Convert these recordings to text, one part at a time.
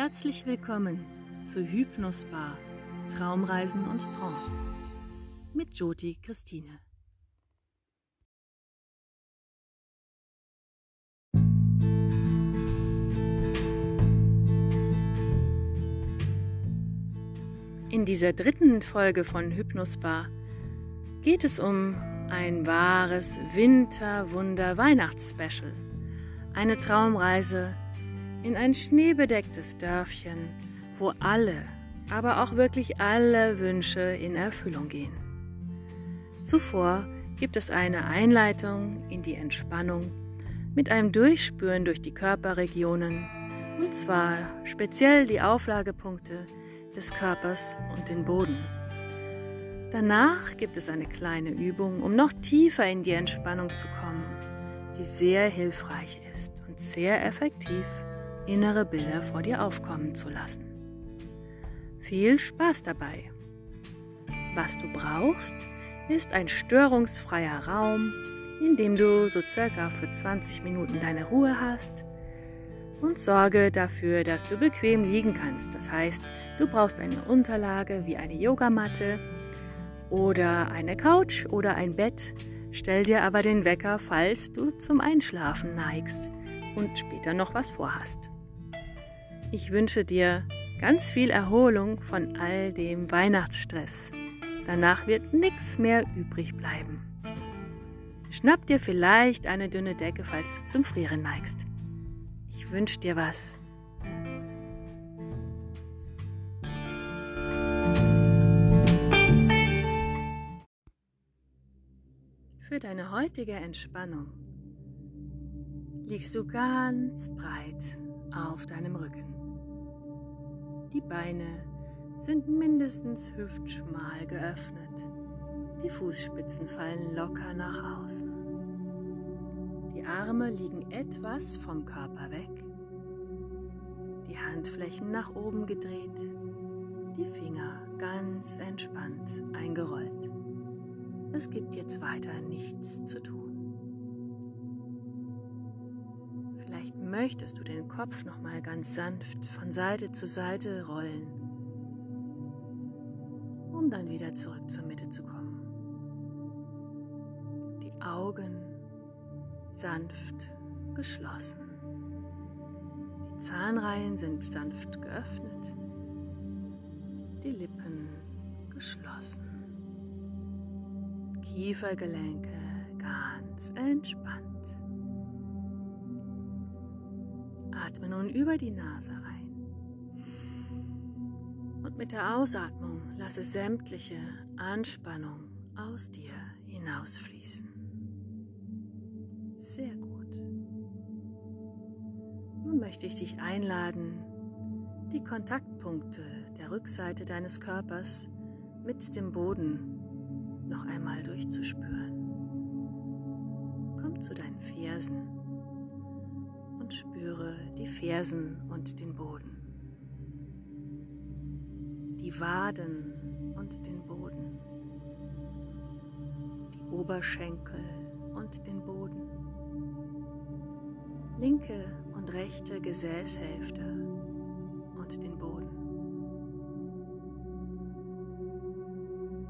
Herzlich willkommen zu Hypnosbar Traumreisen und Trance mit Joti Christine. In dieser dritten Folge von Hypnosbar geht es um ein wahres Winter-Wunder-Weihnachtsspecial. Eine Traumreise in ein schneebedecktes Dörfchen, wo alle, aber auch wirklich alle Wünsche in Erfüllung gehen. Zuvor gibt es eine Einleitung in die Entspannung mit einem Durchspüren durch die Körperregionen und zwar speziell die Auflagepunkte des Körpers und den Boden. Danach gibt es eine kleine Übung, um noch tiefer in die Entspannung zu kommen, die sehr hilfreich ist und sehr effektiv innere Bilder vor dir aufkommen zu lassen. Viel Spaß dabei! Was du brauchst, ist ein störungsfreier Raum, in dem du so circa für 20 Minuten deine Ruhe hast und sorge dafür, dass du bequem liegen kannst. Das heißt, du brauchst eine Unterlage wie eine Yogamatte oder eine Couch oder ein Bett. Stell dir aber den Wecker, falls du zum Einschlafen neigst und später noch was vorhast. Ich wünsche dir ganz viel Erholung von all dem Weihnachtsstress. Danach wird nichts mehr übrig bleiben. Schnapp dir vielleicht eine dünne Decke, falls du zum Frieren neigst. Ich wünsche dir was. Für deine heutige Entspannung liegst du ganz breit auf deinem Rücken. Die Beine sind mindestens hüftschmal geöffnet. Die Fußspitzen fallen locker nach außen. Die Arme liegen etwas vom Körper weg. Die Handflächen nach oben gedreht. Die Finger ganz entspannt eingerollt. Es gibt jetzt weiter nichts zu tun. Möchtest du den Kopf noch mal ganz sanft von Seite zu Seite rollen, um dann wieder zurück zur Mitte zu kommen. Die Augen sanft geschlossen. Die Zahnreihen sind sanft geöffnet. Die Lippen geschlossen. Kiefergelenke ganz entspannt. Atme nun über die Nase ein. Und mit der Ausatmung lasse sämtliche Anspannung aus dir hinausfließen. Sehr gut. Nun möchte ich dich einladen, die Kontaktpunkte der Rückseite deines Körpers mit dem Boden noch einmal durchzuspüren. Komm zu deinen Fersen Fersen und den Boden. Die Waden und den Boden. Die Oberschenkel und den Boden. Linke und rechte Gesäßhälfte und den Boden.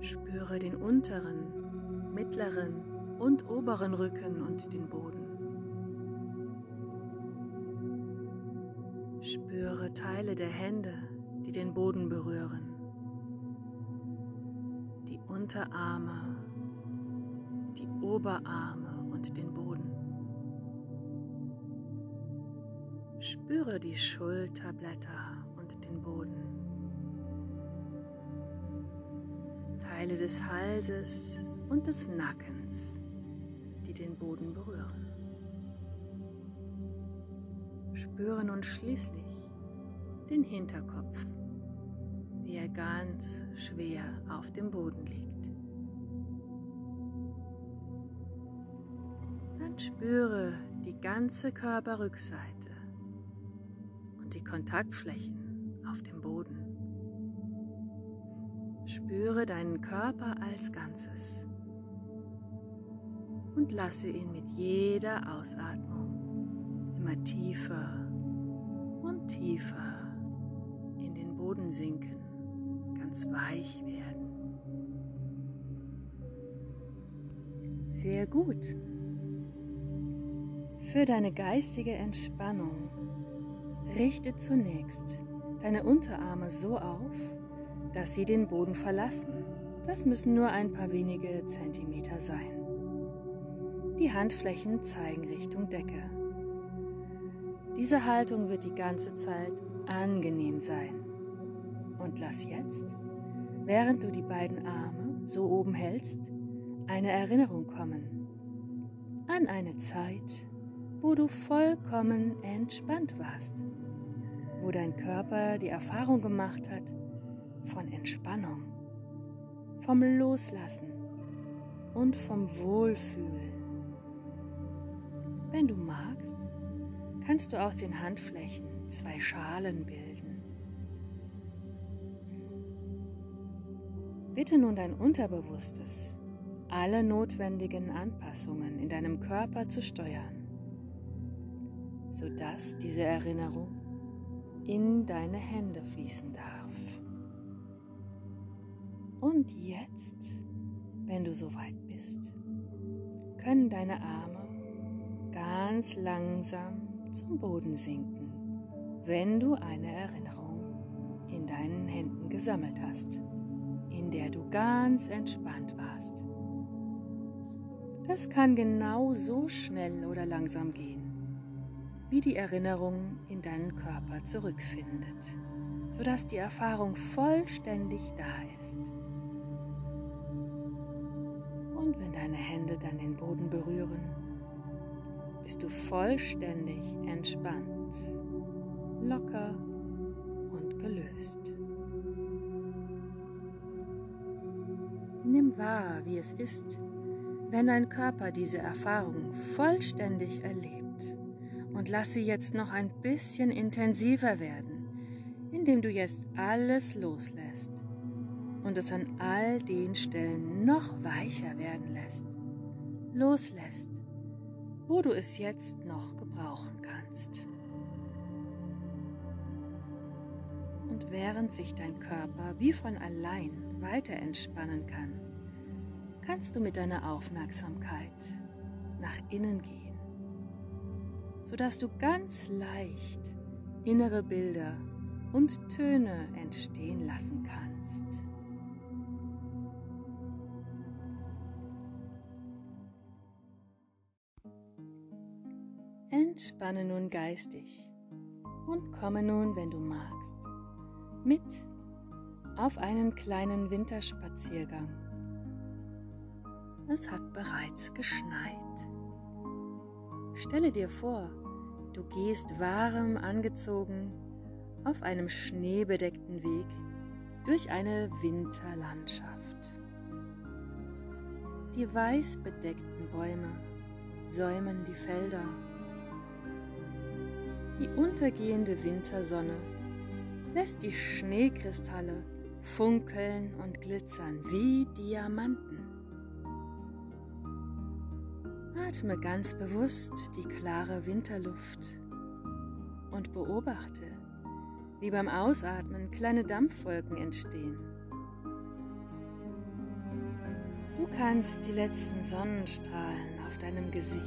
Spüre den unteren, mittleren und oberen Rücken und den Boden. Teile der Hände, die den Boden berühren. Die Unterarme, die Oberarme und den Boden. Spüre die Schulterblätter und den Boden. Teile des Halses und des Nackens, die den Boden berühren spüre nun schließlich den Hinterkopf, wie er ganz schwer auf dem Boden liegt. Dann spüre die ganze Körperrückseite und die Kontaktflächen auf dem Boden. Spüre deinen Körper als Ganzes und lasse ihn mit jeder Ausatmung immer tiefer tiefer Boden sinken, ganz weich werden. Sehr gut. Für deine geistige Entspannung richte zunächst deine Unterarme so auf, dass sie den Boden verlassen. Das müssen nur ein paar wenige Zentimeter sein. Die Handflächen zeigen Richtung Decke. Diese Haltung wird die ganze Zeit angenehm sein. Und lass jetzt, während du die beiden Arme so oben hältst, eine Erinnerung kommen an eine Zeit, wo du vollkommen entspannt warst, wo dein Körper die Erfahrung gemacht hat von Entspannung, vom Loslassen und vom Wohlfühlen. Wenn du magst, kannst du aus den Handflächen zwei Schalen bilden. Bitte nun dein Unterbewusstes, alle notwendigen Anpassungen in deinem Körper zu steuern, sodass diese Erinnerung in deine Hände fließen darf. Und jetzt, wenn du soweit bist, können deine Arme ganz langsam zum Boden sinken, wenn du eine Erinnerung in deinen Händen gesammelt hast, in der du ganz entspannt warst. Das kann genau so schnell oder langsam gehen, wie die Erinnerung in deinen Körper zurückfindet, sodass die Erfahrung vollständig da ist. Und wenn deine Hände dann den Boden berühren, bist du vollständig entspannt, locker und gelöst. Nimm wahr, wie es ist, wenn dein Körper diese Erfahrung vollständig erlebt und lass sie jetzt noch ein bisschen intensiver werden, indem du jetzt alles loslässt und es an all den Stellen noch weicher werden lässt. Loslässt wo du es jetzt noch gebrauchen kannst. Und während sich dein Körper wie von allein weiter entspannen kann, kannst du mit deiner Aufmerksamkeit nach innen gehen, sodass du ganz leicht innere Bilder und Töne entstehen lassen kannst. Entspanne nun geistig und komme nun, wenn du magst, mit auf einen kleinen Winterspaziergang. Es hat bereits geschneit. Stelle dir vor, du gehst warm angezogen auf einem schneebedeckten Weg durch eine Winterlandschaft. Die weiß bedeckten Bäume säumen die Felder die untergehende Wintersonne lässt die Schneekristalle funkeln und glitzern wie Diamanten. Atme ganz bewusst die klare Winterluft und beobachte, wie beim Ausatmen kleine Dampfwolken entstehen. Du kannst die letzten Sonnenstrahlen auf deinem Gesicht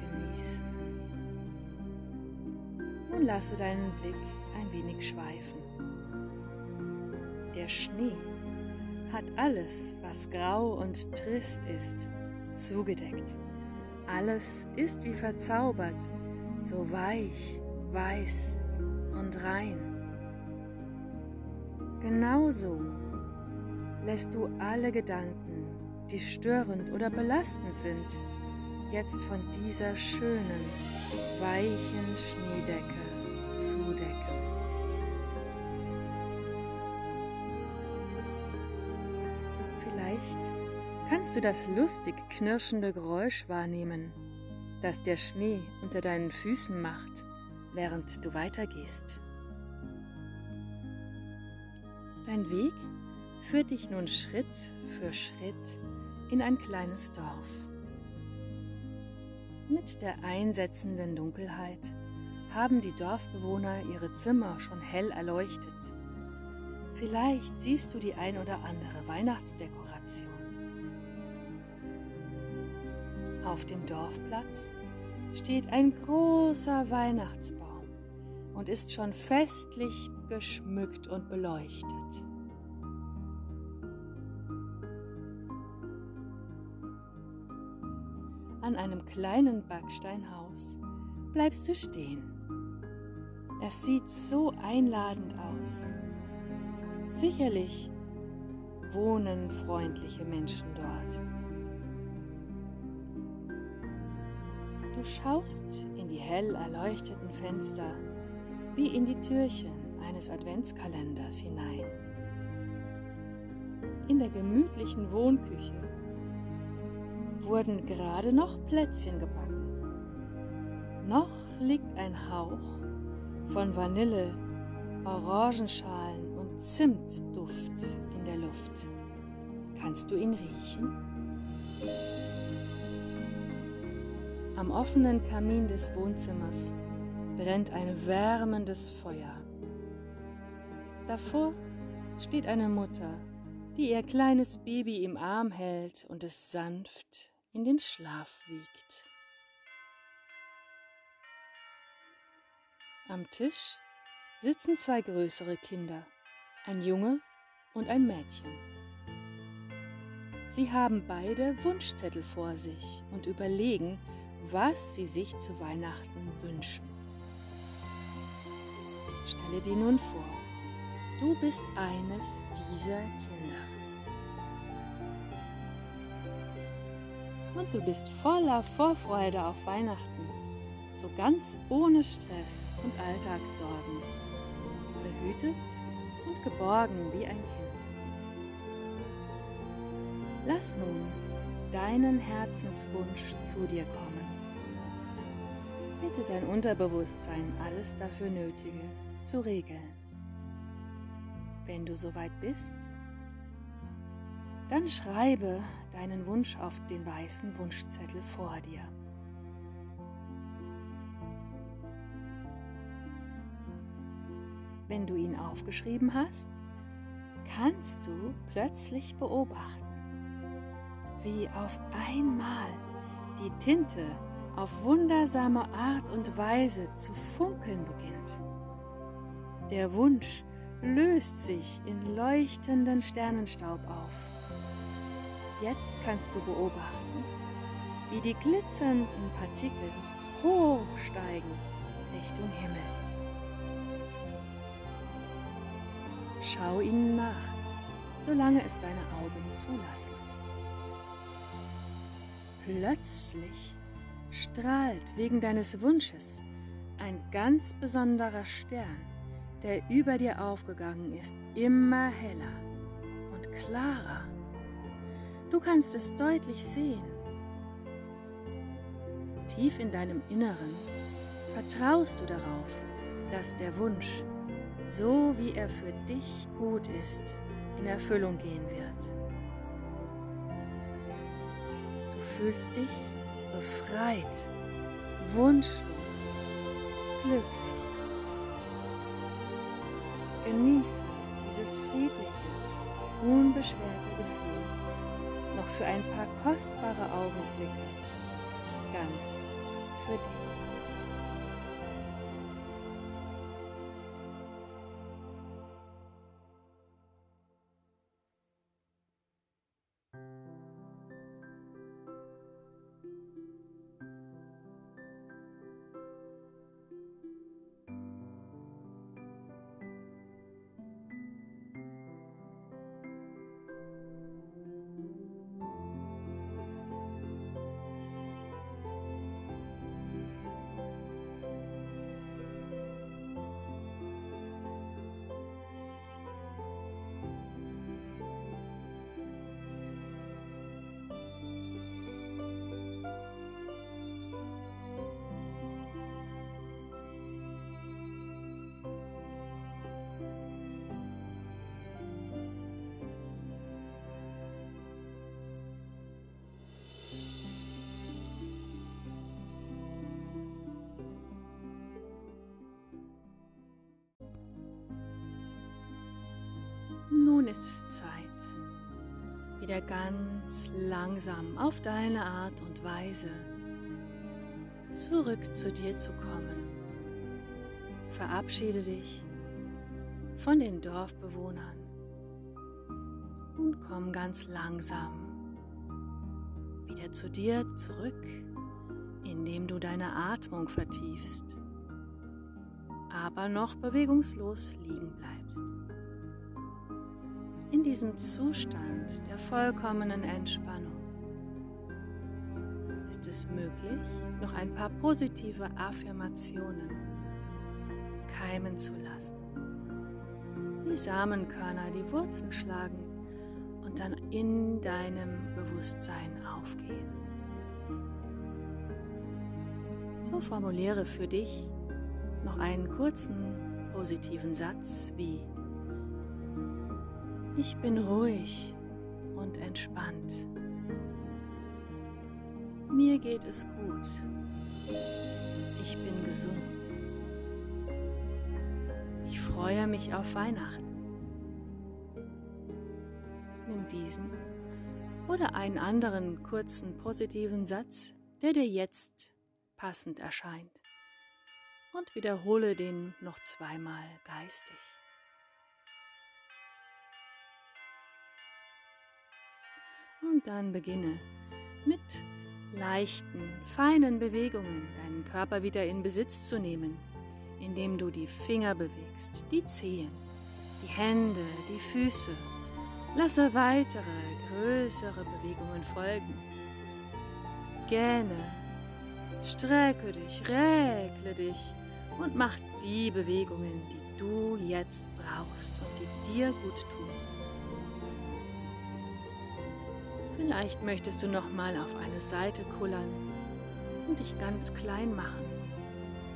genießen. Nun lasse deinen Blick ein wenig schweifen. Der Schnee hat alles, was grau und trist ist, zugedeckt. Alles ist wie verzaubert, so weich, weiß und rein. Genauso lässt du alle Gedanken, die störend oder belastend sind, jetzt von dieser schönen, weichen Schneedecke zudecken. Vielleicht kannst du das lustig knirschende Geräusch wahrnehmen, das der Schnee unter deinen Füßen macht, während du weitergehst. Dein Weg führt dich nun Schritt für Schritt in ein kleines Dorf. Mit der einsetzenden Dunkelheit haben die Dorfbewohner ihre Zimmer schon hell erleuchtet Vielleicht siehst du die ein oder andere Weihnachtsdekoration. Auf dem Dorfplatz steht ein großer Weihnachtsbaum und ist schon festlich geschmückt und beleuchtet. An einem kleinen Backsteinhaus bleibst du stehen. Es sieht so einladend aus. Sicherlich wohnen freundliche Menschen dort. Du schaust in die hell erleuchteten Fenster wie in die Türchen eines Adventskalenders hinein. In der gemütlichen Wohnküche wurden gerade noch Plätzchen gebacken. Noch liegt ein Hauch von Vanille, Orangenschalen und Zimtduft in der Luft. Kannst du ihn riechen? Am offenen Kamin des Wohnzimmers brennt ein wärmendes Feuer. Davor steht eine Mutter, die ihr kleines Baby im Arm hält und es sanft in den Schlaf wiegt. Am Tisch sitzen zwei größere Kinder, ein Junge und ein Mädchen. Sie haben beide Wunschzettel vor sich und überlegen, was sie sich zu Weihnachten wünschen. Stelle dir nun vor, du bist eines dieser Kinder. Und du bist voller Vorfreude auf Weihnachten so ganz ohne Stress und Alltagssorgen, behütet und geborgen wie ein Kind. Lass nun deinen Herzenswunsch zu dir kommen. Bitte dein Unterbewusstsein alles dafür Nötige zu regeln. Wenn du soweit bist, dann schreibe deinen Wunsch auf den weißen Wunschzettel vor dir. Wenn du ihn aufgeschrieben hast, kannst du plötzlich beobachten, wie auf einmal die Tinte auf wundersame Art und Weise zu funkeln beginnt. Der Wunsch löst sich in leuchtenden Sternenstaub auf. Jetzt kannst du beobachten, wie die glitzernden Partikel hochsteigen Richtung Himmel. Schau ihnen nach, solange es deine Augen zulassen. Plötzlich strahlt wegen deines Wunsches ein ganz besonderer Stern, der über dir aufgegangen ist, immer heller und klarer. Du kannst es deutlich sehen. Tief in deinem Inneren vertraust du darauf, dass der Wunsch so wie er für dich gut ist, in Erfüllung gehen wird. Du fühlst dich befreit, wunschlos, glücklich. Genieße dieses friedliche, unbeschwerte Gefühl noch für ein paar kostbare Augenblicke ganz für dich. Wieder ganz langsam auf deine Art und Weise zurück zu dir zu kommen. Verabschiede dich von den Dorfbewohnern und komm ganz langsam wieder zu dir zurück, indem du deine Atmung vertiefst, aber noch bewegungslos liegen bleibst. In diesem Zustand der vollkommenen Entspannung ist es möglich, noch ein paar positive Affirmationen keimen zu lassen. Wie Samenkörner die Wurzeln schlagen und dann in deinem Bewusstsein aufgehen. So formuliere für dich noch einen kurzen positiven Satz wie Ich bin ruhig und entspannt. Mir geht es gut. Ich bin gesund. Ich freue mich auf Weihnachten. Nimm diesen oder einen anderen kurzen positiven Satz, der dir jetzt passend erscheint, und wiederhole den noch zweimal geistig. Und dann beginne mit leichten, feinen Bewegungen deinen Körper wieder in Besitz zu nehmen, indem du die Finger bewegst, die Zehen, die Hände, die Füße. Lasse weitere, größere Bewegungen folgen. Gähne, strecke dich, räkle dich und mach die Bewegungen, die du jetzt brauchst und die dir gut tun. Vielleicht möchtest du noch mal auf eine Seite kullern und dich ganz klein machen,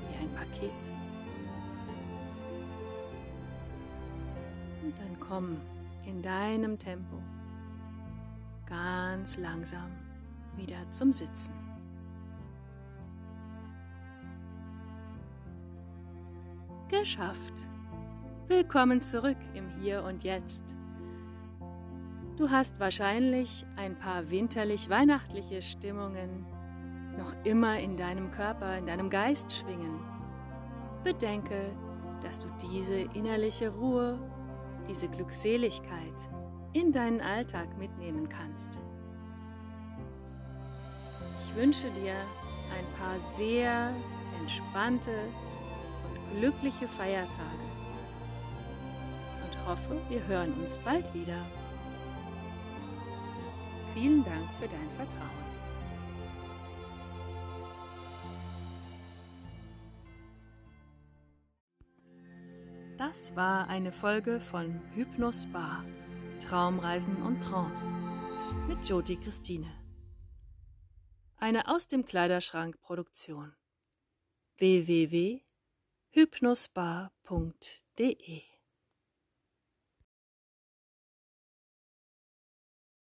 wie ein Paket. Und dann komm in deinem Tempo ganz langsam wieder zum Sitzen. Geschafft. Willkommen zurück im Hier und Jetzt. Du hast wahrscheinlich ein paar winterlich-weihnachtliche Stimmungen noch immer in deinem Körper, in deinem Geist schwingen. Bedenke, dass du diese innerliche Ruhe, diese Glückseligkeit in deinen Alltag mitnehmen kannst. Ich wünsche dir ein paar sehr entspannte und glückliche Feiertage und hoffe, wir hören uns bald wieder. Vielen Dank für dein Vertrauen. Das war eine Folge von Hypnos Bar, Traumreisen und Trance mit Joti Christine. Eine aus dem Kleiderschrank Produktion. www.hypnosbar.de